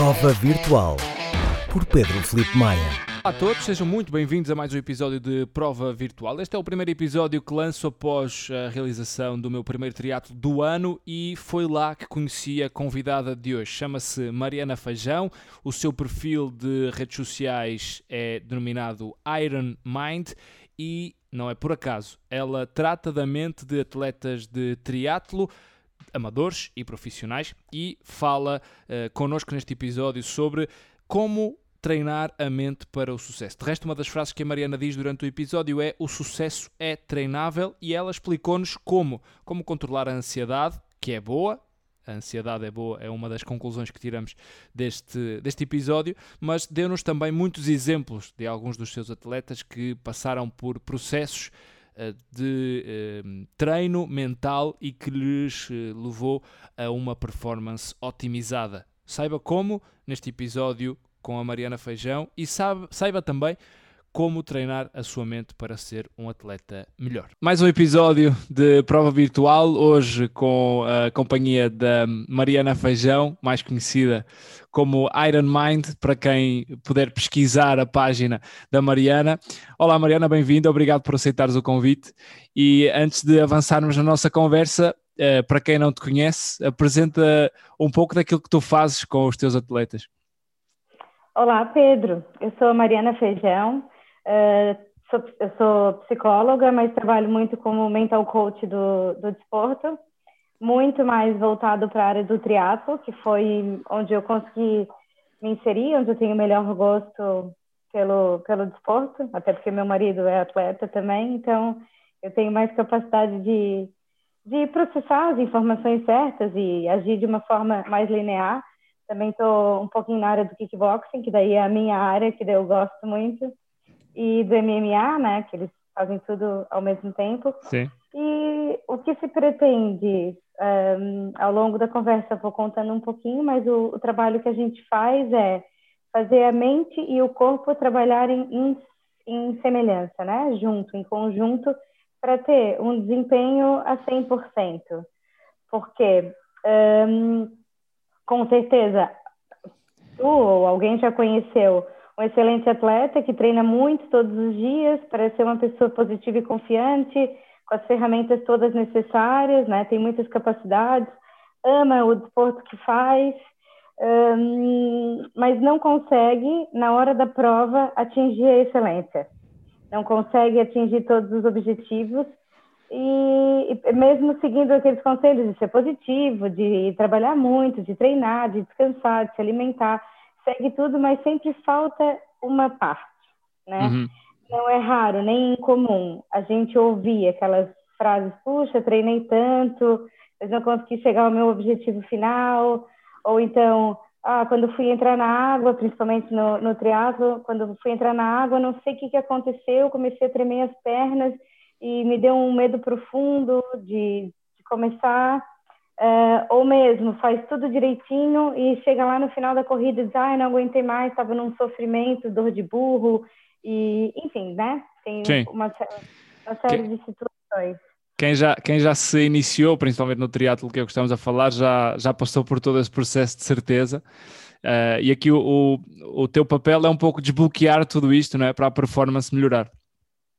Prova Virtual por Pedro Felipe Maia. Olá a todos, sejam muito bem-vindos a mais um episódio de Prova Virtual. Este é o primeiro episódio que lanço após a realização do meu primeiro triatlo do ano e foi lá que conheci a convidada de hoje. Chama-se Mariana Feijão, o seu perfil de redes sociais é denominado Iron Mind e não é por acaso, ela trata da mente de atletas de triatlo, amadores e profissionais e fala uh, connosco neste episódio sobre como treinar a mente para o sucesso. De resto, uma das frases que a Mariana diz durante o episódio é o sucesso é treinável e ela explicou-nos como, como controlar a ansiedade, que é boa, a ansiedade é boa, é uma das conclusões que tiramos deste, deste episódio, mas deu-nos também muitos exemplos de alguns dos seus atletas que passaram por processos de eh, treino mental e que lhes eh, levou a uma performance otimizada. Saiba como neste episódio com a Mariana Feijão e sabe, saiba também como treinar a sua mente para ser um atleta melhor. Mais um episódio de prova virtual, hoje com a companhia da Mariana Feijão, mais conhecida como Iron Mind, para quem puder pesquisar a página da Mariana. Olá Mariana, bem-vinda, obrigado por aceitares o convite. E antes de avançarmos na nossa conversa, eh, para quem não te conhece, apresenta um pouco daquilo que tu fazes com os teus atletas. Olá, Pedro. Eu sou a Mariana Feijão. Uh, sou, eu sou psicóloga, mas trabalho muito como mental coach do, do desporto, muito mais voltado para a área do triatlo, que foi onde eu consegui me inserir, onde eu tenho melhor gosto pelo, pelo desporto, até porque meu marido é atleta também, então eu tenho mais capacidade de, de processar as informações certas e agir de uma forma mais linear. Também estou um pouquinho na área do kickboxing, que daí é a minha área, que daí eu gosto muito. E do MMA, né? Que eles fazem tudo ao mesmo tempo. Sim. E o que se pretende, um, ao longo da conversa, vou contando um pouquinho, mas o, o, trabalho que a gente faz é fazer a mente e o corpo trabalharem em, em semelhança, né? Junto, em conjunto, para ter um desempenho a 100%. Porque um, com certeza, tu ou alguém já conheceu um excelente atleta que treina muito todos os dias para ser uma pessoa positiva e confiante, com as ferramentas todas necessárias, né? Tem muitas capacidades, ama o desporto que faz, um, mas não consegue, na hora da prova, atingir a excelência. Não consegue atingir todos os objetivos e, e, mesmo seguindo aqueles conselhos de ser positivo, de trabalhar muito, de treinar, de descansar, de se alimentar, segue tudo, mas sempre falta uma parte, né? Uhum. Não é raro, nem incomum a gente ouvir aquelas frases, puxa, treinei tanto, mas não consegui chegar ao meu objetivo final, ou então, ah, quando fui entrar na água, principalmente no, no triatlo, quando fui entrar na água, não sei o que, que aconteceu, comecei a tremer as pernas e me deu um medo profundo de, de começar, uh, ou mesmo faz tudo direitinho e chega lá no final da corrida e diz, ah, não aguentei mais, estava num sofrimento, dor de burro, e enfim, né? Tem uma, uma, série de situações. Quem já, quem já se iniciou, principalmente no triatlo que é o que estamos a falar, já, já passou por todo esse processo de certeza. Uh, e aqui o, o, o teu papel é um pouco desbloquear tudo isto, não é? Para a performance melhorar.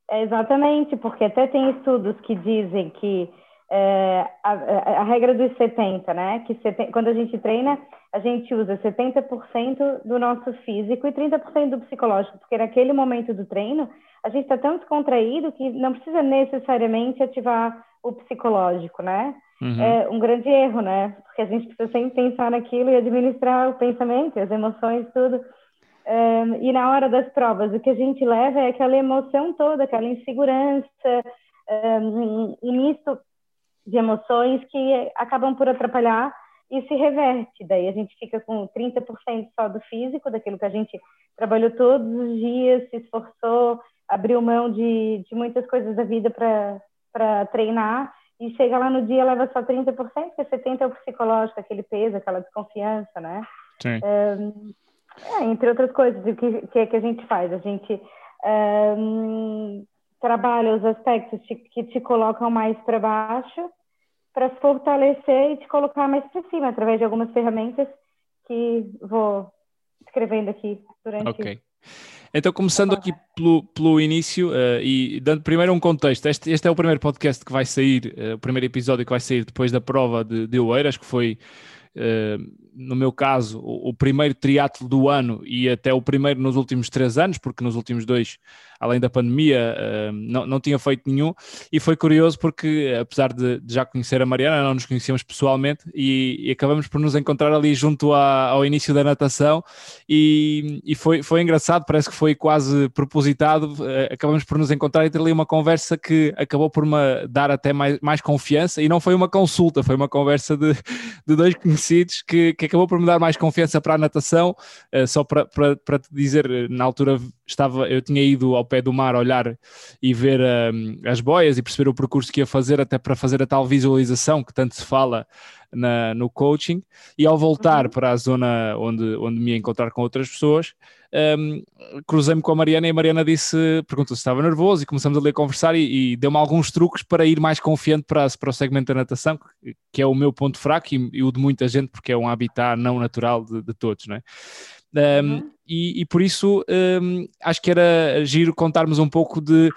É exatamente, porque até tem estudos que dizem que é, a, a, regra dos 70, né? Que quando a gente treina, a gente usa 70% do nosso físico e 30% do psicológico, porque naquele momento do treino, a gente está tão descontraído que não precisa necessariamente ativar o psicológico, né? Uhum. É um grande erro, né? Porque a gente precisa sempre pensar naquilo e administrar o pensamento, as emoções, tudo. Um, e na hora das provas, o que a gente leva é aquela emoção toda, aquela insegurança, um, um misto de emoções que acabam por atrapalhar e se reverte. Daí a gente fica com 30% só do físico, daquilo que a gente trabalhou todos os dias, se esforçou, abriu mão de, de muitas coisas da vida para treinar, e chega lá no dia leva só 30%, porque 70% é o psicológico, aquele peso, aquela desconfiança, né? Sim. Um, é, entre outras coisas, o que, que, é que a gente faz? A gente um, trabalha os aspectos que, te colocam mais para baixo para fortalecer e te colocar mais para cima, através de algumas ferramentas que vou escrevendo aqui durante. Ok. Então, começando aqui pelo, pelo início uh, e dando primeiro um contexto, este, este, é o primeiro podcast que vai sair, uh, o primeiro episódio que vai sair depois da prova de, de Oeiras, que foi no meu caso, o, primeiro triatlo do ano e até o primeiro nos últimos três anos, porque nos últimos dois, além da pandemia, uh, não, não tinha feito nenhum. E foi curioso porque, apesar de, de já conhecer a Mariana, não nos conhecíamos pessoalmente e, e acabamos por nos encontrar ali junto ao início da natação. E, e, foi, foi engraçado, parece que foi quase propositado. Uh, acabamos por nos encontrar e ter ali uma conversa que acabou por me dar até mais, mais confiança. E não foi uma consulta, foi uma conversa de, de dois conhecidos que, que acabou por me dar mais confiança para a natação. Uh, só para, para, para te dizer, eh, na altura estava, eu tinha ido ao pé do mar olhar e ver um, as boias e perceber o percurso que ia fazer, até para fazer a tal visualização que tanto se fala na, no coaching. E ao voltar uhum. para a zona onde, onde me ia encontrar com outras pessoas, um, cruzei-me com a Mariana e a Mariana disse, perguntou se estava nervoso e começamos ali a conversar e, e deu-me alguns truques para ir mais confiante para, para o segmento da natação, que é o meu ponto fraco e, e o de muita gente, porque é um habitat não natural de, de todos, não é? Um, uhum. e, e, por isso um, acho que era giro contarmos um pouco de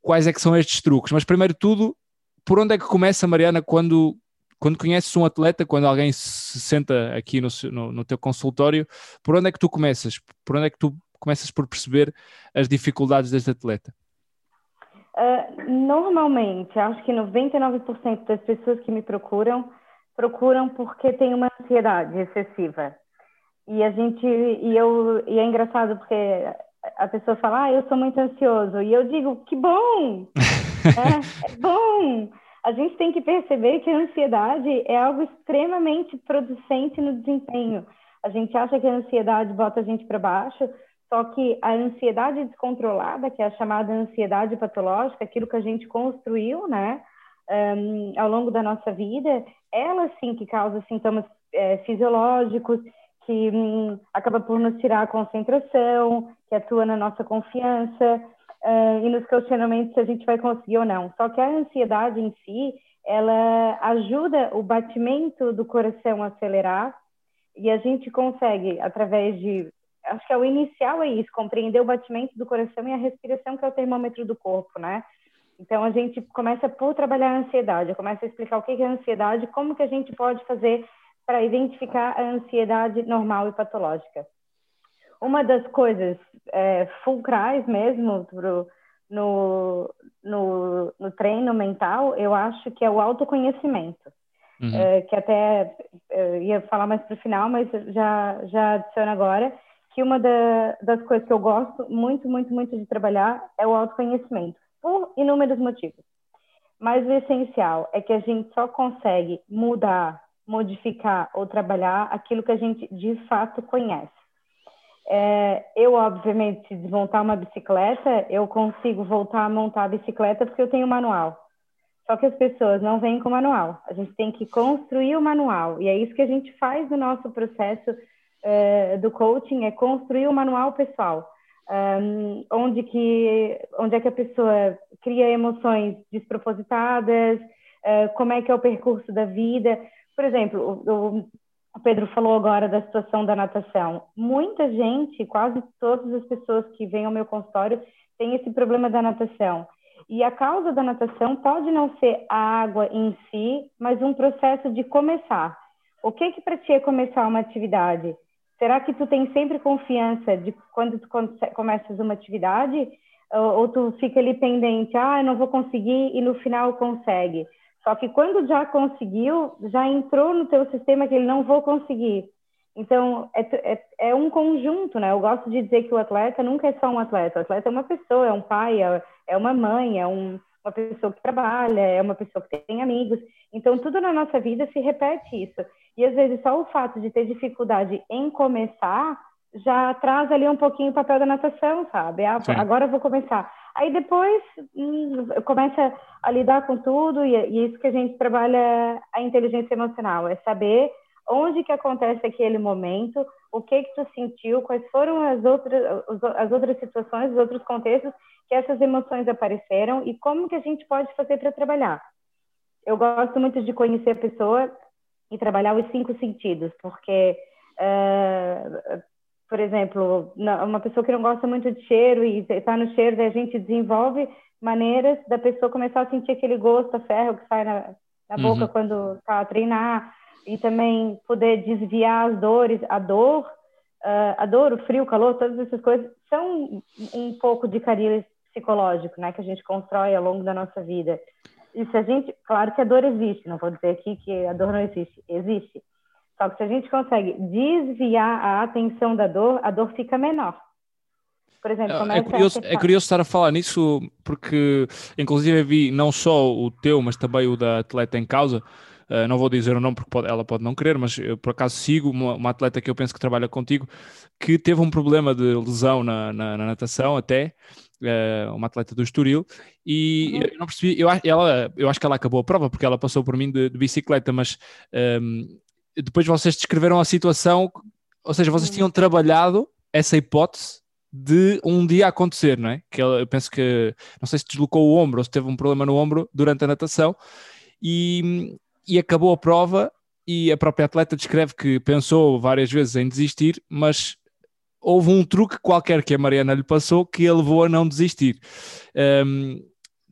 quais é que são estes truques. Mas primeiro tudo, por onde é que começa, Mariana, quando, quando conheces um atleta, quando alguém se senta aqui no, no, no, teu consultório, por onde é que tu começas? Por onde é que tu começas por perceber as dificuldades deste atleta? Uh, normalmente, acho que 99% das pessoas que me procuram, procuram porque tem uma ansiedade excessiva. E a gente, e eu, e é engraçado porque a pessoa fala, ah, eu sou muito ansioso. E eu digo, que bom! é, é bom! A gente tem que perceber que a ansiedade é algo extremamente producente no desempenho. A gente acha que a ansiedade bota a gente para baixo, só que a ansiedade descontrolada, que é a chamada ansiedade patológica, aquilo que a gente construiu, né, um, ao longo da nossa vida, ela sim que causa sintomas é, fisiológicos, que hum, acaba por nos tirar a concentração, que atua na nossa confiança, uh, e nos questionamentos se a gente vai conseguir ou não. Só que a ansiedade em si, ela ajuda o batimento do coração a acelerar e a gente consegue, através de. Acho que é o inicial é isso, compreender o batimento do coração e a respiração, que é o termômetro do corpo, né? Então, a gente começa por trabalhar a ansiedade, começa a explicar o que é a ansiedade, como que a gente pode fazer para identificar a ansiedade normal e patológica uma das coisas é, fulcrais mesmo pro, no, no, no, treino mental, eu acho que é o autoconhecimento. Uhum. É, que até ia falar mais para o final, mas já, já adiciono agora, que uma da, das coisas que eu gosto muito, muito, muito de trabalhar é o autoconhecimento, por inúmeros motivos. Mas o essencial é que a gente só consegue mudar, modificar ou trabalhar aquilo que a gente de fato conhece. É, eu, obviamente, se desmontar uma bicicleta, eu consigo voltar a montar a bicicleta porque eu tenho manual. Só que as pessoas não vêm com manual. A gente tem que construir o manual. E é isso que a gente faz no nosso processo é, do coaching, é construir o manual pessoal. Um, onde, que, onde é que a pessoa cria emoções despropositadas, uh, como é que é o percurso da vida. Por exemplo, o, o Pedro falou agora da situação da natação. Muita gente, quase todas as pessoas que vêm ao meu consultório, têm esse problema da natação. E a causa da natação pode não ser a água em si, mas um processo de começar. O que que para ti é começar uma atividade? Será que tu tem sempre confiança de quando tu começas uma atividade? Ou, ou tu fica ali pendente, ah, eu não vou conseguir e no final consegue? Só que quando já conseguiu, já entrou no teu sistema que ele não vou conseguir. Então, é, é, é, um conjunto, né? Eu gosto de dizer que o atleta nunca é só um atleta. O atleta é uma pessoa, é um pai, é, é uma mãe, é um, uma pessoa que trabalha, é uma pessoa que tem amigos. Então, tudo na nossa vida se repete isso. E às vezes só o fato de ter dificuldade em começar já traz ali um pouquinho o papel da natação, sabe? Ah, agora eu vou começar. Aí depois hum, começa a lidar com tudo e, e isso que a gente trabalha a inteligência emocional, é saber onde que acontece aquele momento, o que que tu sentiu, quais foram as outras as outras situações, os outros contextos que essas emoções apareceram e como que a gente pode fazer para trabalhar. Eu gosto muito de conhecer a pessoa e trabalhar os cinco sentidos, porque Uh, por exemplo, uma pessoa que não gosta muito de cheiro e está no cheiro, a gente desenvolve maneiras da pessoa começar a sentir aquele gosto a ferro que sai na, na boca uhum. quando está a treinar e também poder desviar as dores, a dor, uh, a dor, o frio, o calor, todas essas coisas são um pouco de carinho psicológico, né, que a gente constrói ao longo da nossa vida. E se a gente, claro que a dor existe, não vou dizer aqui que a dor não existe, existe. Só que se a gente consegue desviar a atenção da dor, a dor fica menor. Por exemplo, é, é curioso, é curioso estar a falar nisso porque, inclusive, vi não só o teu, mas também o da atleta em causa. Uh, não vou dizer o nome porque pode, ela pode não querer, mas eu por acaso sigo uma, uma, atleta que eu penso que trabalha contigo que teve um problema de lesão na, na, na natação até, uh, uma atleta do Estoril, e uhum. eu não percebi, eu, ela, eu acho que ela acabou a prova porque ela passou por mim de, de bicicleta, mas um, depois vocês descreveram a situação, ou seja, vocês uhum. tinham trabalhado essa hipótese de um dia acontecer, não é? Que eu penso que, não sei se deslocou o ombro ou se teve um problema no ombro durante a natação e, e acabou a prova e a própria atleta descreve que pensou várias vezes em desistir, mas houve um truque qualquer que a Mariana lhe passou que a levou a não desistir. Um,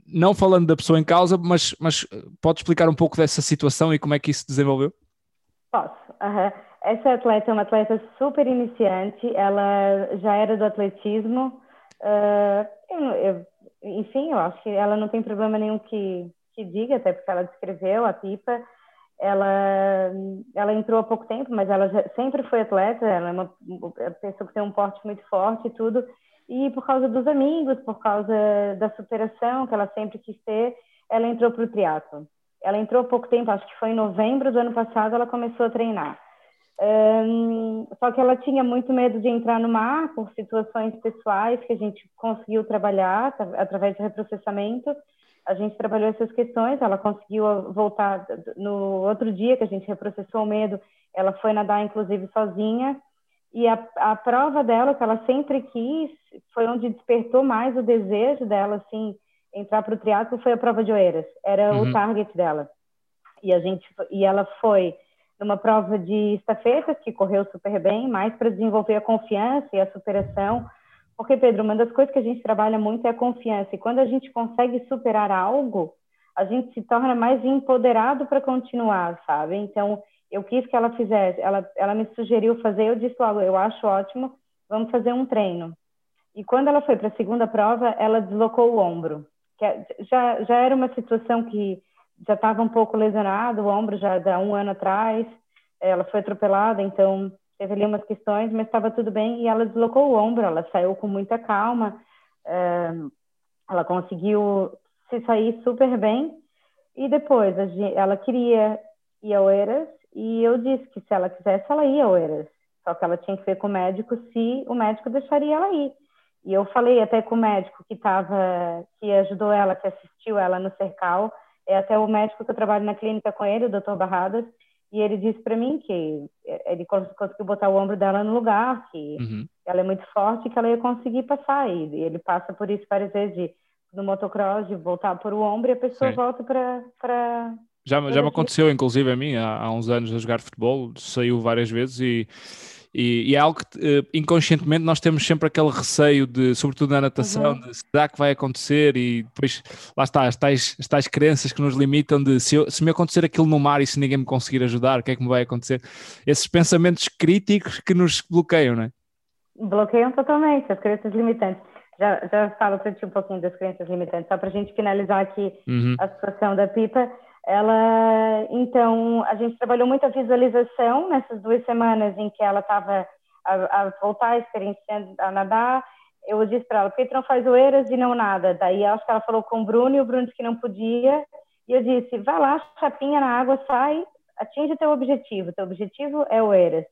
não falando da pessoa em causa, mas, mas pode explicar um pouco dessa situação e como é que isso se desenvolveu? Posso. Uhum. Essa atleta é uma atleta super iniciante, ela já era do atletismo. Uh, eu, eu, enfim, eu acho que ela não tem problema nenhum que, que diga, até porque ela descreveu a pipa. Ela, ela entrou há pouco tempo, mas ela já, sempre foi atleta, ela é uma, pessoa que tem um porte muito forte e tudo. E por causa dos amigos, por causa da superação que ela sempre quis ter, ela entrou para o triatlo. Ela entrou há pouco tempo, acho que foi em novembro do ano passado, ela começou a treinar. Um, só que ela tinha muito medo de entrar no mar por situações pessoais que a gente conseguiu trabalhar através do reprocessamento. A gente trabalhou essas questões, ela conseguiu voltar no outro dia que a gente reprocessou o medo, ela foi nadar inclusive sozinha. E a, a prova dela, que ela sempre quis, foi onde despertou mais o desejo dela, assim, entrar para o triatlo, foi a prova de Oeiras. Era uhum. o target dela. E a gente, e ela foi numa prova de estafetas que correu super bem, mais para desenvolver a confiança e a superação. Porque, Pedro, uma das coisas que a gente trabalha muito é a confiança. E quando a gente consegue superar algo, a gente se torna mais empoderado para continuar, sabe? Então, eu quis que ela fizesse, ela, ela me sugeriu fazer, eu disse logo, eu acho ótimo, vamos fazer um treino. E quando ela foi para a segunda prova, ela deslocou o ombro. Que é, já, já era uma situação que já estava um pouco lesionado, o ombro já há um ano atrás, ela foi atropelada, então teve ali umas questões, mas estava tudo bem e ela deslocou o ombro, ela saiu com muita calma, é, ela conseguiu se sair super bem e depois ela queria ir a Oeiras e eu disse que se ela quisesse ela ia a Oeiras, só que ela tinha que ver com o médico se o médico deixaria ela ir. E eu falei até com o médico que estava, que ajudou ela, que assistiu ela no cercal, é até o médico que eu trabalho na clínica com ele, o Dr. Barradas, e ele disse para mim que é, ele conseguiu botar o ombro dela no lugar, que uhum. ela é muito forte, que ela ia conseguir passar. E ele passa por isso várias vezes de, no motocross, de voltar por o ombro e a pessoa Sim. volta para já, já me aconteceu, inclusive a mim, há, há, uns anos a jogar futebol, saiu várias vezes e e, e é algo que uh, inconscientemente nós temos sempre aquele receio de, sobretudo na natação, uhum. de será que vai acontecer e depois lá está, as tais, as tais crenças que nos limitam de se, eu, se me acontecer aquilo no mar e se ninguém me conseguir ajudar, o que é que me vai acontecer? Esses pensamentos críticos que nos bloqueiam, não é? Bloqueiam totalmente as crenças limitantes. Já, já falo para ti um pouquinho das crenças limitantes, só para a gente finalizar aqui uhum. a situação da pipa. Ela, então, a gente trabalhou muito a visualização nessas duas semanas em que ela estava a, a, voltar experienciando a nadar. Eu disse para ela, por que tu não faz oeiras e não nada? Daí acho que ela falou com o Bruno e o Bruno disse que não podia. E eu disse, vai lá, chapinha na água, sai, atinge teu objetivo. Teu objetivo é oeiras.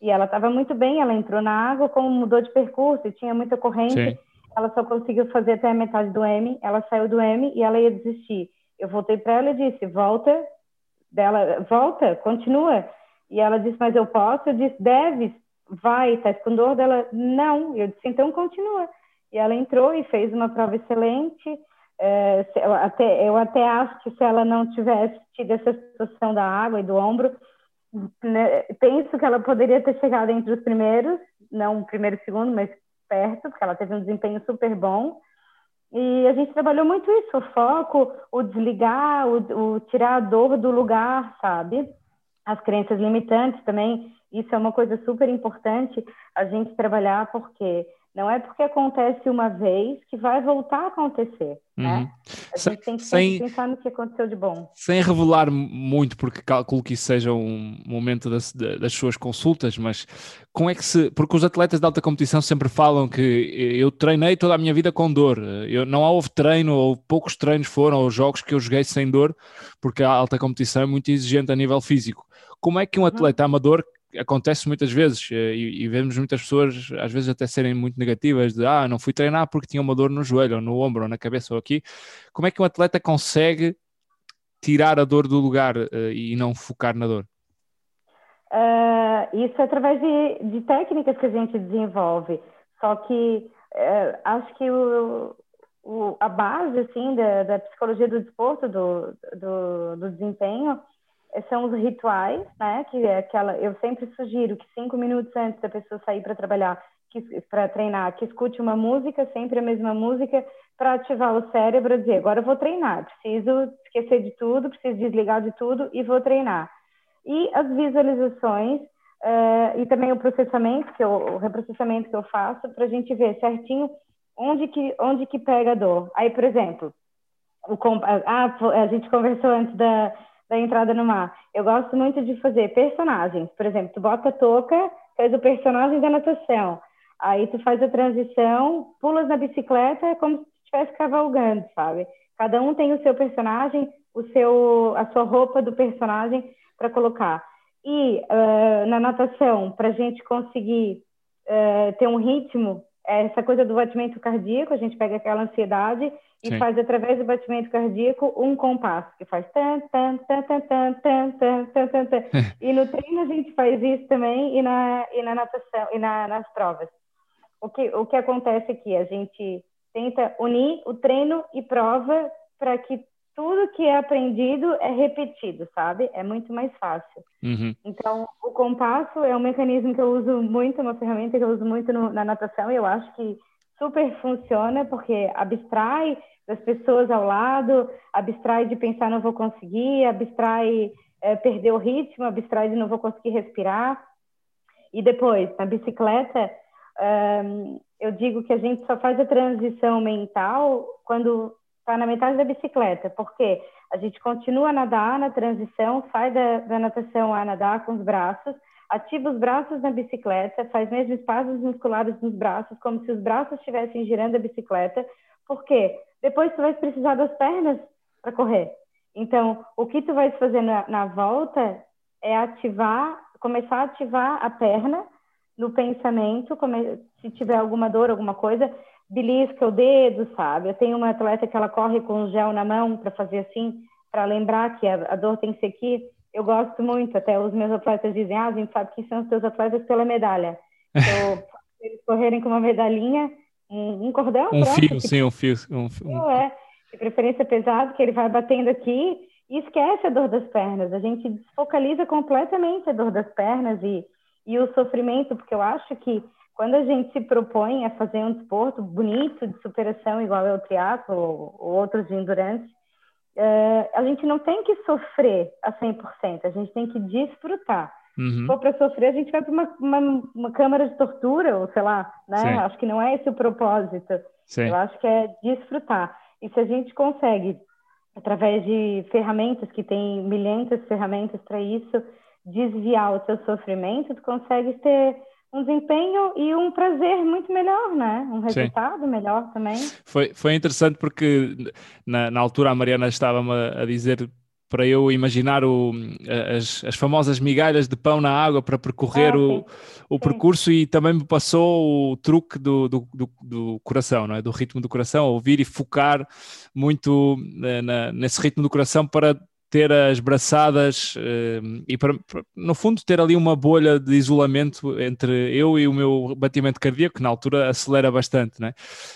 E ela estava muito bem, ela entrou na água, como mudou de percurso e tinha muita corrente, Sim. ela só conseguiu fazer até a metade do M, ela saiu do M e ela ia desistir. Eu voltei para ela e disse: volta, dela, volta, continua. E ela disse: mas eu posso? Eu disse: deve, vai, está com dor dela? Não. Eu disse: então continua. E ela entrou e fez uma prova excelente. É, eu, até, eu até acho que se ela não tivesse tido essa situação da água e do ombro, né, penso que ela poderia ter chegado entre os primeiros, não o primeiro e segundo, mas perto, porque ela teve um desempenho super bom. E a gente trabalhou muito isso, o foco, o desligar, o, o tirar a dor do lugar, sabe? As crenças limitantes também, isso é uma coisa super importante a gente trabalhar, porque não é porque acontece uma vez que vai voltar a acontecer, uhum. né? A gente tem que sem, pensar no que aconteceu de bom. Sem revelar muito, porque calculo que isso seja um momento das, das suas consultas, mas como é que se... Porque os atletas de alta competição sempre falam que eu treinei toda a minha vida com dor. Eu, não houve treino, ou poucos treinos foram, ou jogos que eu joguei sem dor, porque a alta competição é muito exigente a nível físico. Como é que um uhum. atleta uhum. amador acontece muitas vezes eh, e, e, vemos muitas pessoas às vezes até serem muito negativas de ah, não fui treinar porque tinha uma dor no joelho ou no ombro ou na cabeça ou aqui. Como é que um atleta consegue tirar a dor do lugar uh, e não focar na dor? Uh, isso é através de, de, técnicas que a gente desenvolve. Só que uh, acho que o, o, a base assim da, da psicologia do desporto, do, do, do desempenho, são os rituais, né? Que é aquela. Eu sempre sugiro que cinco minutos antes da pessoa sair para trabalhar, para treinar, que escute uma música, sempre a mesma música, para ativar o cérebro e dizer: agora eu vou treinar, preciso esquecer de tudo, preciso desligar de tudo e vou treinar. E as visualizações uh, e também o processamento, que eu, o reprocessamento que eu faço, para a gente ver certinho onde que, onde que pega a dor. Aí, por exemplo, o, ah, a gente conversou antes da da entrada no mar. Eu gosto muito de fazer personagens. Por exemplo, tu bota a touca, faz o personagem da natação. Aí tu faz a transição, pulas na bicicleta é como se estivesse cavalgando, sabe? Cada um tem o seu personagem, o seu, a sua roupa do personagem para colocar. E uh, na natação, para a gente conseguir uh, ter um ritmo, essa coisa do batimento cardíaco, a gente pega aquela ansiedade e Sim. faz através do batimento cardíaco um compasso que faz tan tan tan tan tan tan tan tan tan, tan. e no treino a gente faz isso também e na e na natação e na, nas provas o que o que acontece aqui a gente tenta unir o treino e prova para que tudo que é aprendido é repetido sabe é muito mais fácil uhum. então o compasso é um mecanismo que eu uso muito uma ferramenta que eu uso muito no, na natação e eu acho que super funciona porque abstrai das pessoas ao lado, abstrai de pensar não vou conseguir, abstrai é, perder o ritmo, abstrai de não vou conseguir respirar. E depois, na bicicleta, eu digo que a gente só faz a transição mental quando está na metade da bicicleta, porque a gente continua a nadar na transição, sai da, da natação a nadar com os braços, Ativa os braços na bicicleta, faz mesmo espasmos musculares nos braços, como se os braços estivessem girando a bicicleta. Por quê? Depois tu vai precisar das pernas para correr. Então, o que tu vai fazer na, na volta é ativar, começar a ativar a perna no pensamento, se tiver alguma dor, alguma coisa, belisca o dedo, sabe? Eu tenho uma atleta que ela corre com gel na mão para fazer assim, para lembrar que a, a, dor tem que ser aqui eu gosto muito, até os meus atletas dizem, ah, a gente sabe que são os teus atletas pela medalha. Então, eles correrem com uma medalhinha, um, um cordão. Um pronto, fio, sim, um fio. Um, fio é, de preferência pesado, que ele vai batendo aqui e esquece a dor das pernas. A gente desfocaliza completamente a dor das pernas e, e o sofrimento, porque eu acho que quando a gente se propõe a fazer um desporto bonito de superação, igual é o triatlo ou, ou outros de endurance, é, a gente não tem que sofrer a 100%, a gente tem que desfrutar. Uhum. Se for para sofrer, a gente vai para uma, uma, uma, câmara de tortura, ou sei lá, né? Sim. Acho que não é esse o propósito. Sim. Eu acho que é desfrutar. E se a gente consegue, através de ferramentas, que tem milhares de ferramentas para isso, desviar o seu sofrimento, tu consegue ter um desempenho e um prazer muito melhor, né? Um resultado Sim. melhor também. Foi, foi interessante porque na, na altura a Mariana estava-me a dizer para eu imaginar o, as, as famosas migalhas de pão na água para percorrer ah, o, o percurso e também me passou o truque do, do, do, do, coração, não é? do ritmo do coração, ouvir e focar muito eh, na, nesse ritmo do coração para ter as braçadas uh, e, para, para, no fundo, ter ali uma bolha de isolamento entre eu e o meu batimento cardíaco, que na altura acelera bastante, né?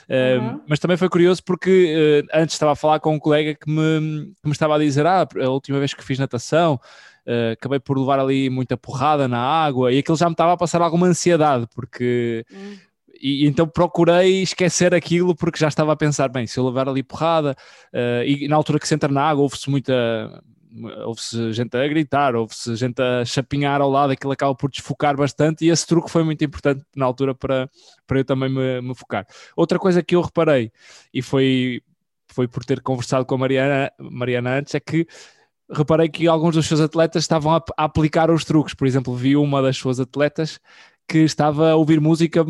Uh, uhum. Mas também foi curioso porque uh, antes estava a falar com um colega que me, que me estava a dizer: Ah, a última vez que fiz natação uh, acabei por levar ali muita porrada na água e aquilo já me estava a passar alguma ansiedade, porque. Hum. E, então procurei esquecer aquilo porque já estava a pensar, bem, se eu levar ali porrada, uh, e na altura que se entra na água ouve-se muita, houve-se gente a gritar, houve-se gente a chapinhar ao lado, aquilo acaba por desfocar bastante e esse truque foi muito importante na altura para, para eu também me, me focar. Outra coisa que eu reparei, e foi, foi por ter conversado com a Mariana, Mariana antes, é que reparei que alguns dos seus atletas estavam a, a aplicar os truques. Por exemplo, vi uma das suas atletas que estava a ouvir música,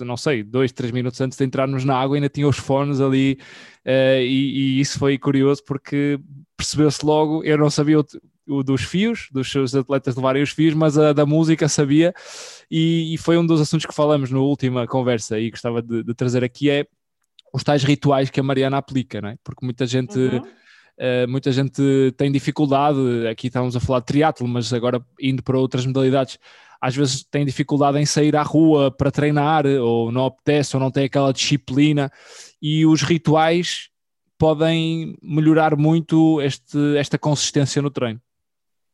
não sei, dois, três minutos antes de entrarmos na água, ainda tinha os fones ali, uh, e, e, isso foi curioso porque percebeu-se logo, eu não sabia o, o, dos fios, dos seus atletas levarem os fios, mas a da música sabia, e, e, foi um dos assuntos que falamos na última conversa e gostava de, de, trazer aqui é os tais rituais que a Mariana aplica, não é? Porque muita gente... Uhum. Uh, muita gente tem dificuldade, aqui estamos a falar de triatlo, mas agora indo para outras modalidades, às vezes tem dificuldade em sair à rua para treinar, ou não apetece, ou não tem aquela disciplina, e os rituais podem melhorar muito este, esta consistência no treino.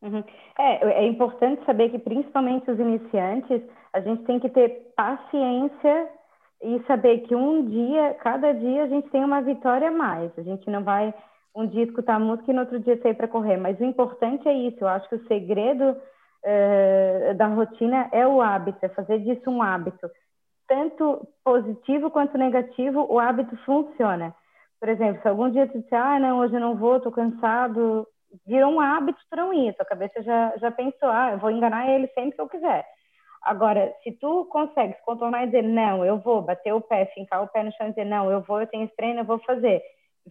Uhum. É, é importante saber que, principalmente os iniciantes, a gente tem que ter paciência e saber que um dia, cada dia, a gente tem uma vitória a mais. A gente não vai um dia escutar música e no outro dia sair para correr. Mas o importante é isso. Eu acho que o segredo uh, da rotina é o hábito, é fazer disso um hábito. Tanto positivo quanto negativo, o hábito funciona. Por exemplo, se algum dia tu disser, ah, não, hoje eu não vou, estou cansado, virou um hábito para não ir. Tua cabeça já, já pensou, ah, eu vou enganar ele sempre que eu quiser. Agora, se tu consegues contornar e dizer, não, eu vou, bater o pé, fincar o pé no chão e dizer, não, eu vou, eu tenho esse treino, eu vou fazer,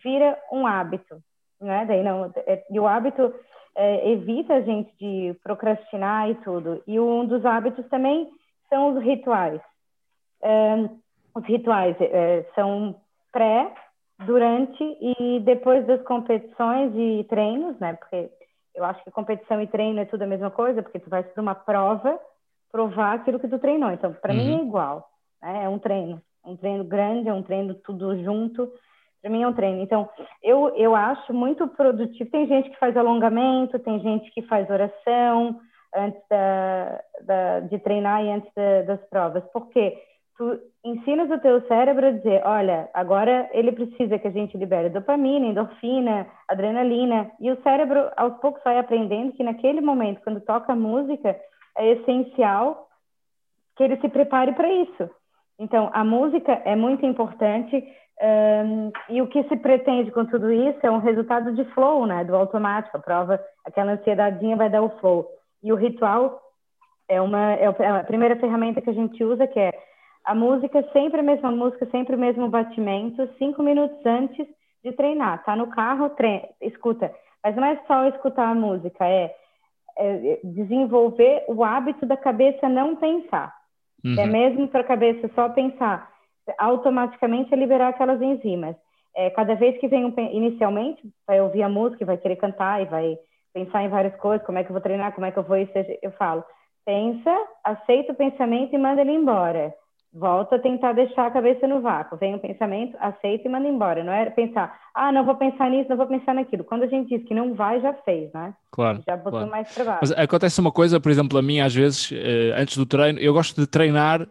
vira um hábito, né? Daí não, é, e o hábito é, evita a gente de procrastinar e tudo. E um dos hábitos também são os rituais. É, os rituais é, são pré, durante e depois das competições e treinos, né? Porque eu acho que competição e treino é tudo a mesma coisa, porque tu vais para uma prova provar aquilo que tu treinou. Então, para uhum. mim é uhum. igual. Né? É um treino. Um treino grande, é um treino tudo junto para mim é um treino. Então, eu, eu acho muito produtivo. Tem gente que faz alongamento, tem gente que faz oração antes da, da de treinar e antes da, das provas. Porque tu ensinas o teu cérebro a dizer, olha, agora ele precisa que a gente libere dopamina, endorfina, adrenalina. E o cérebro, aos poucos, vai aprendendo que naquele momento, quando toca música, é essencial que ele se prepare para isso. Então, a música é muito importante um, e o que se pretende com tudo isso é um resultado de flow, né? Do automático. A prova, aquela ansiedadinha vai dar o flow. E o ritual é uma é, é a primeira ferramenta que a gente usa, que é a música sempre a mesma música, sempre o mesmo batimento, cinco minutos antes de treinar. Tá no carro, treina, escuta. Mas não é só escutar a música, é, é desenvolver o hábito da cabeça não pensar. Uhum. É mesmo para a cabeça só pensar automaticamente é liberar aquelas enzimas. É, cada vez que vem um, inicialmente, vai ouvir a música, vai querer cantar e vai pensar em várias coisas, como é que eu vou treinar, como é que eu vou isso, eu falo, pensa, aceita o pensamento e manda ele embora. Volta a tentar deixar a cabeça no vácuo. Vem o pensamento, aceita e manda embora. Não é pensar, ah, não vou pensar nisso, não vou pensar naquilo. Quando a gente diz que não vai, já fez, né? Claro. Já botou claro. mais trabalho. Mas acontece uma coisa, por exemplo, a mim, às vezes, eh, antes do treino, eu gosto de treinar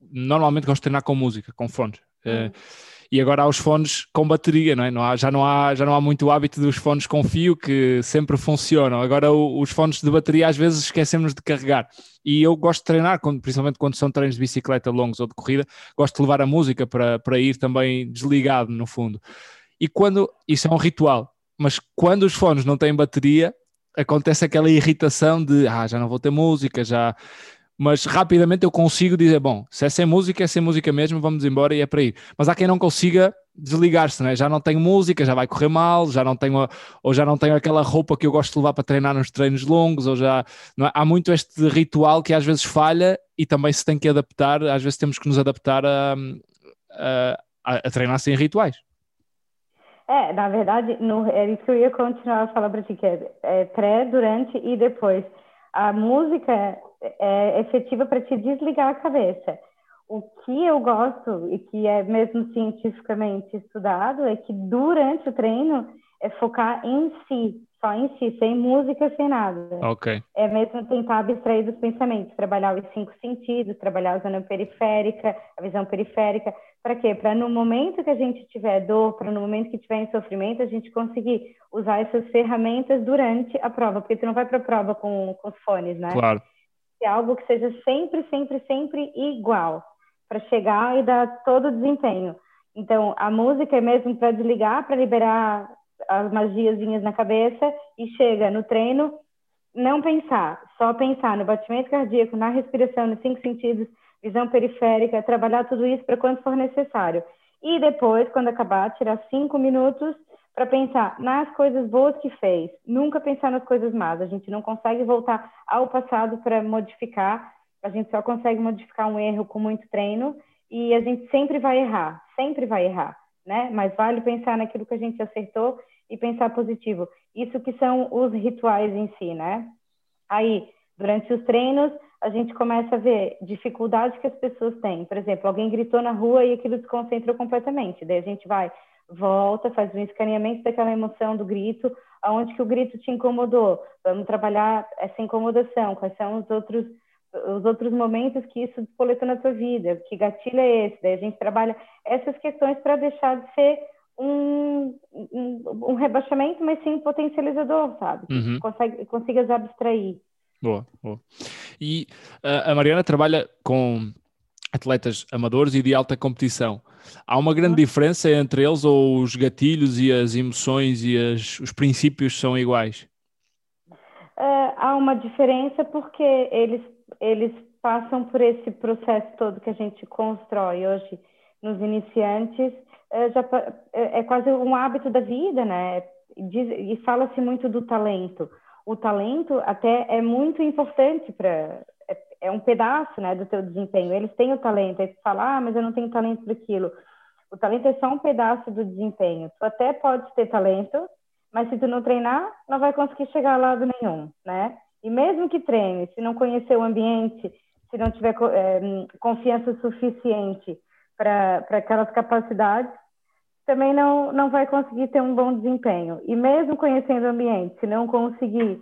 normalmente gosto de treinar com música, com fones. Uh, e agora há os fones com bateria, não é? Não há, já, não há, já não há muito hábito dos fones com fio que sempre funcionam. Agora o, os fones de bateria às vezes esquecemos de carregar. E eu gosto de treinar, quando, principalmente quando são treinos de bicicleta longos ou de corrida, gosto de levar a música para, para ir também desligado no fundo. E quando, isso é um ritual, mas quando os fones não têm bateria, acontece aquela irritação de ah, já não vou ter música, já mas rapidamente eu consigo dizer, bom, se é sem música, é sem música mesmo, vamos embora e é para ir. Mas há quem não consiga desligar-se, né? já não tenho música, já vai correr mal, já não tenho, ou já não tenho aquela roupa que eu gosto de levar para treinar nos treinos longos, ou já é? há muito este ritual que às vezes falha e também se tem que adaptar, às vezes temos que nos adaptar a, a, a, treinar sem rituais. É, na verdade, no, é isso que eu ia continuar a falar para ti, que é, é pré, durante e depois. A música é efetiva para te desligar a cabeça. O que eu gosto e que é mesmo cientificamente estudado é que durante o treino é focar em si, só em si, sem música, sem nada. Ok. É mesmo tentar abstrair dos pensamentos, trabalhar os cinco sentidos, trabalhar a zona periférica, a visão periférica. Para quê? Para no momento que a gente tiver dor, para no momento que tiver em sofrimento, a gente conseguir usar essas ferramentas durante a prova, porque tu não vai para a prova com, com os fones, né? Claro. É algo que seja sempre, sempre, sempre igual, para chegar e dar todo o desempenho. Então, a música é mesmo para desligar, para liberar as magiazinhas na cabeça e chega no treino, não pensar, só pensar no batimento cardíaco, na respiração, nos cinco sentidos, visão periférica, trabalhar tudo isso para quando for necessário. E depois, quando acabar, tirar cinco minutos para pensar nas coisas boas que fez. Nunca pensar nas coisas más. A gente não consegue voltar ao passado para modificar. A gente só consegue modificar um erro com muito treino e a gente sempre vai errar, sempre vai errar, né? Mas vale pensar naquilo que a gente acertou e pensar positivo. Isso que são os rituais em si, né? Aí, durante os treinos, a gente começa a ver dificuldades que as pessoas têm. Por exemplo, alguém gritou na rua e aquilo desconcentrou completamente. Daí a gente vai, volta, faz um escaneamento daquela emoção do grito, aonde que o grito te incomodou. Vamos trabalhar essa incomodação, quais são os outros os outros momentos que isso despoletou na sua vida, que gatilho é esse? Daí a gente trabalha essas questões para deixar de ser um, um, um, rebaixamento, mas sim um potencializador, sabe? Uhum. Consegue, consigas abstrair. Boa, boa. E uh, a Mariana trabalha com atletas amadores e de alta competição. Há uma grande diferença entre eles ou os gatilhos e as emoções e as, os princípios são iguais? Uh, há uma diferença porque eles, eles passam por esse processo todo que a gente constrói hoje nos iniciantes, uh, já, é quase um hábito da vida, né? Diz, e fala-se muito do talento o talento até é muito importante para é, um pedaço, né, do teu desempenho. Eles têm o talento, aí tu fala, ah, mas eu não tenho talento para aquilo. O talento é só um pedaço do desempenho. Tu até pode ter talento, mas se tu não treinar, não vai conseguir chegar a lado nenhum, né? E mesmo que treine, se não conhecer o ambiente, se não tiver é, confiança suficiente para aquelas capacidades, também não, não vai conseguir ter um bom desempenho. E mesmo conhecendo o ambiente, se não conseguir,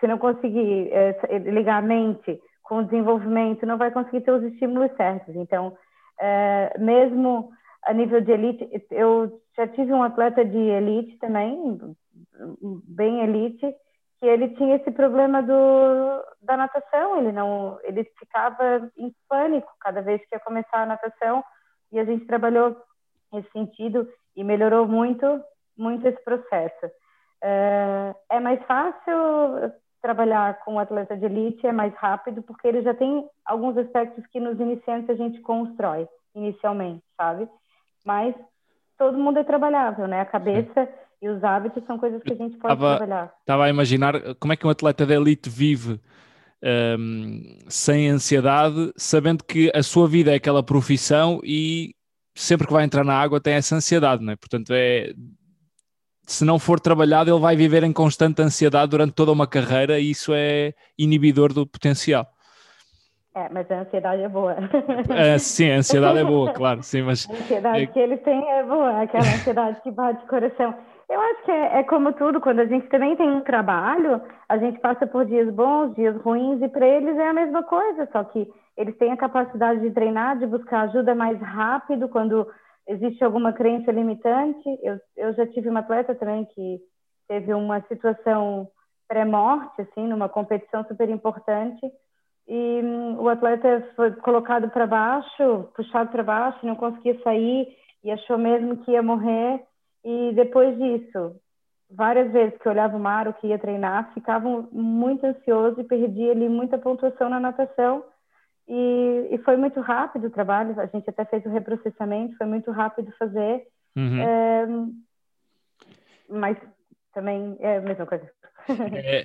se não conseguir é, ligar a mente com o desenvolvimento, não vai conseguir ter os estímulos certos. Então, é, mesmo a nível de elite, eu já tive um atleta de elite também, bem elite, que ele tinha esse problema do, da natação, ele não, ele ficava em pânico cada vez que ia começar a natação, e a gente trabalhou nesse sentido e melhorou muito, muito esse processo. É, é mais fácil trabalhar com um atleta de elite, é mais rápido, porque ele já tem alguns aspectos que nos iniciantes a gente constrói inicialmente, sabe? Mas todo mundo é trabalhável, né? A cabeça Sim. e os hábitos são coisas que a gente pode tava, trabalhar. Estava a imaginar como é que um atleta de elite vive um, sem ansiedade, sabendo que a sua vida é aquela profissão e sempre que vai entrar na água tem essa ansiedade, não é? Portanto, é, se não for trabalhado, ele vai viver em constante ansiedade durante toda uma carreira e isso é inibidor do potencial. É, mas a ansiedade é boa. É, sim, a ansiedade é boa, claro, sim, mas... A ansiedade é... que ele tem é boa, aquela ansiedade que bate o coração. Eu acho que é, é, como tudo, quando a gente também tem um trabalho, a gente passa por dias bons, dias ruins, e para eles é a mesma coisa, só que eles têm a capacidade de treinar, de buscar ajuda mais rápido quando existe alguma crença limitante. Eu, eu já tive uma atleta também que teve uma situação pré-morte, assim, numa competição super importante, e hum, o atleta foi colocado para baixo, puxado para baixo, não conseguia sair e achou mesmo que ia morrer. E depois disso, várias vezes que eu olhava o mar, ou que ia treinar, ficava muito ansioso e perdia ali muita pontuação na natação e, e, foi muito rápido o trabalho, a gente até fez o reprocessamento, foi muito rápido fazer, uhum. é, mas também é a mesma coisa. É,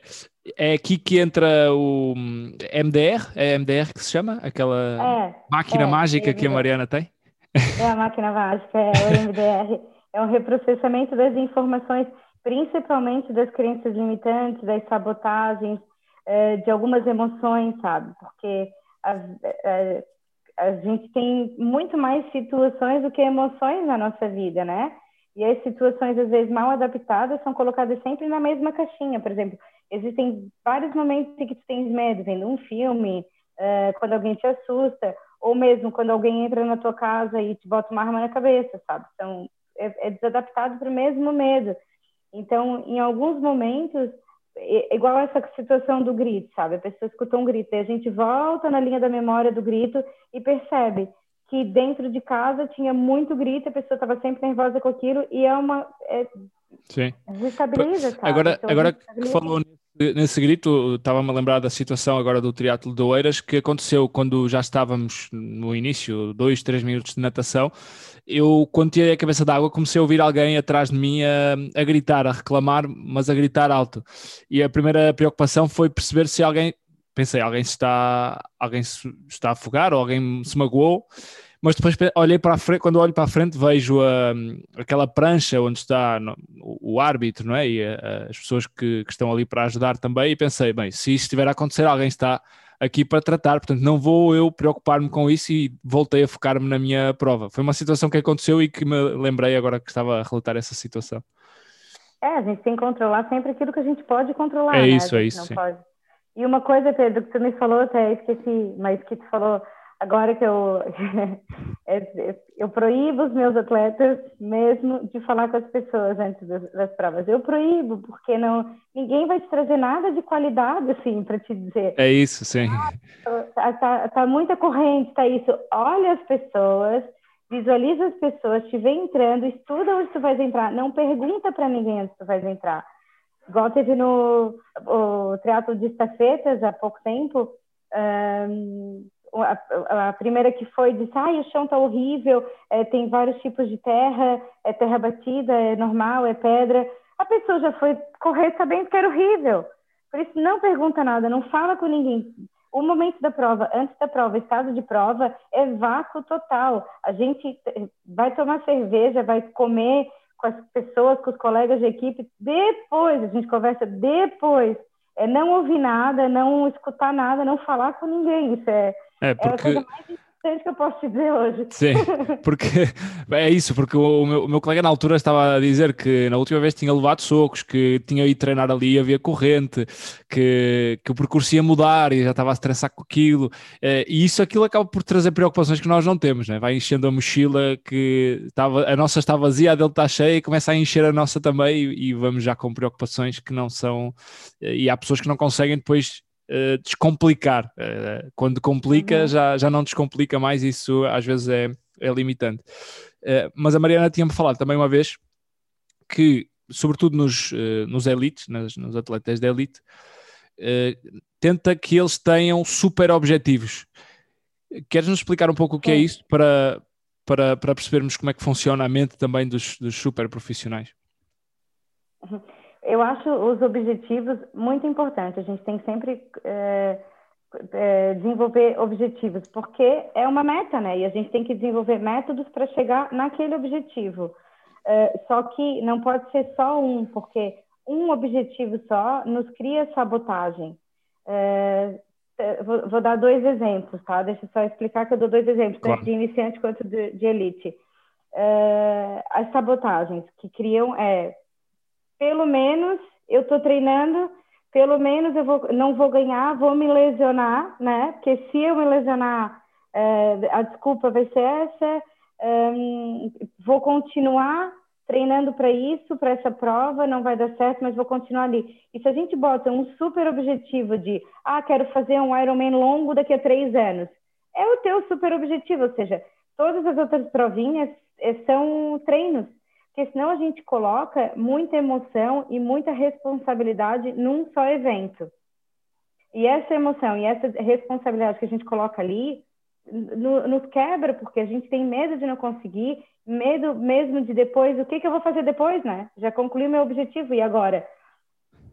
é, aqui que entra o MDR, é MDR que se chama? Aquela é, máquina é, mágica que a Mariana tem? É a máquina mágica, é o MDR. É um reprocessamento das informações, principalmente das crenças limitantes, das sabotagens, é, de algumas emoções, sabe? Porque a, a, a gente tem muito mais situações do que emoções na nossa vida, né? E as situações, às vezes, mal adaptadas são colocadas sempre na mesma caixinha. Por exemplo, existem vários momentos em que tu tens medo, vendo um filme, uh, quando alguém te assusta, ou mesmo quando alguém entra na tua casa e te bota uma arma na cabeça, sabe? Então, é, é desadaptado para o mesmo medo. Então, em alguns momentos, é, é igual essa situação do grito, sabe? A pessoa escutou um grito, e a gente volta na linha da memória do grito e percebe que dentro de casa tinha muito grito, a pessoa estava sempre nervosa com aquilo, e é uma. É, Sim. Agora, então, agora que falou nesse grito, estava-me a lembrar da situação agora do triatlo de Oeiras, que aconteceu quando já estávamos no início, dois, três minutos de natação, eu, quando tirei a cabeça d'água, comecei a ouvir alguém atrás de mim a, a, gritar, a reclamar, mas a gritar alto. E a primeira preocupação foi perceber se alguém, pensei, alguém está, alguém se está a afogar ou alguém se magoou. Mas depois olhei para a frente, quando olho para a frente vejo a, aquela prancha onde está o, o, árbitro, não é? E a, as pessoas que, que, estão ali para ajudar também. E pensei, bem, se isso estiver a acontecer, alguém está aqui para tratar, portanto não vou eu preocupar-me com isso e voltei a focar-me na minha prova. Foi uma situação que aconteceu e que me lembrei agora que estava a relatar essa situação. É, a gente tem que controlar sempre aquilo que a gente pode controlar. É né? isso, é isso. E uma coisa, Pedro, que tu me falou, até esqueci, mas que tu falou agora que eu, eu proíbo os meus atletas mesmo de falar com as pessoas antes das, das, provas. Eu proíbo, porque não ninguém vai te trazer nada de qualidade, assim, para te dizer. É isso, sim. Ah, tá, tá, muita corrente, tá isso. Olha as pessoas, visualiza as pessoas, te vê entrando, estuda onde tu vais entrar. Não pergunta para ninguém onde tu vais entrar. Igual teve no o de Estafetas há pouco tempo, um, a, a, primeira que foi disse, ah, o chão tá horrível, é, tem vários tipos de terra, é terra batida, é normal, é pedra. A pessoa já foi correr sabendo que era horrível. Por isso, não pergunta nada, não fala com ninguém. O momento da prova, antes da prova, estado de prova, é vácuo total. A gente vai tomar cerveja, vai comer com as pessoas, com os colegas de equipe, depois, a gente conversa depois. É não ouvir nada, não escutar nada, não falar com ninguém. Isso é, é, porque... é mais importante que eu posso dizer hoje. Sim, porque é isso, porque o meu, o meu colega na altura estava a dizer que na última vez tinha levado socos, que tinha ido treinar ali havia corrente, que, que o percurso ia mudar e já estava a estressar com aquilo. É, e isso aquilo acaba por trazer preocupações que nós não temos, né? vai enchendo a mochila que estava, a nossa está vazia, a dele está cheia e começa a encher a nossa também e, e vamos já com preocupações que não são. E há pessoas que não conseguem depois uh, descomplicar. Uh, quando complica, uhum. já, já não descomplica mais, isso às vezes é, é limitante. Uh, mas a Mariana tinha-me falado também uma vez que, sobretudo nos, nos elites, nas, nos atletas de elite, tenta que eles tenham super objetivos. Queres-nos explicar um pouco o que é isso para, para, para percebermos como é que funciona a mente também dos, dos super profissionais? Uhum eu acho os objetivos muito importantes. A gente tem que sempre é, é, desenvolver objetivos, porque é uma meta, né? E a gente tem que desenvolver métodos para chegar naquele objetivo. É, só que não pode ser só um, porque um objetivo só nos cria sabotagem. É, vou, vou, dar dois exemplos, tá? Deixa eu só explicar que eu dou dois exemplos, claro. tanto de iniciante quanto de, de elite. É, as sabotagens que criam é pelo menos eu estou treinando, pelo menos eu vou, não vou ganhar, vou me lesionar, né? Porque se eu me lesionar, é, a desculpa vai ser essa, vou continuar treinando para isso, para essa prova, não vai dar certo, mas vou continuar ali. E se a gente bota um super objetivo de, ah, quero fazer um Ironman longo daqui a três anos, é o teu super objetivo, ou seja, todas as outras provinhas eh, são treinos porque senão a gente coloca muita emoção e muita responsabilidade num só evento. E essa emoção e essa responsabilidade que a gente coloca ali no, nos quebra, porque a gente tem medo de não conseguir, medo mesmo de depois, o que, que eu vou fazer depois, né? Já concluí meu objetivo, e agora?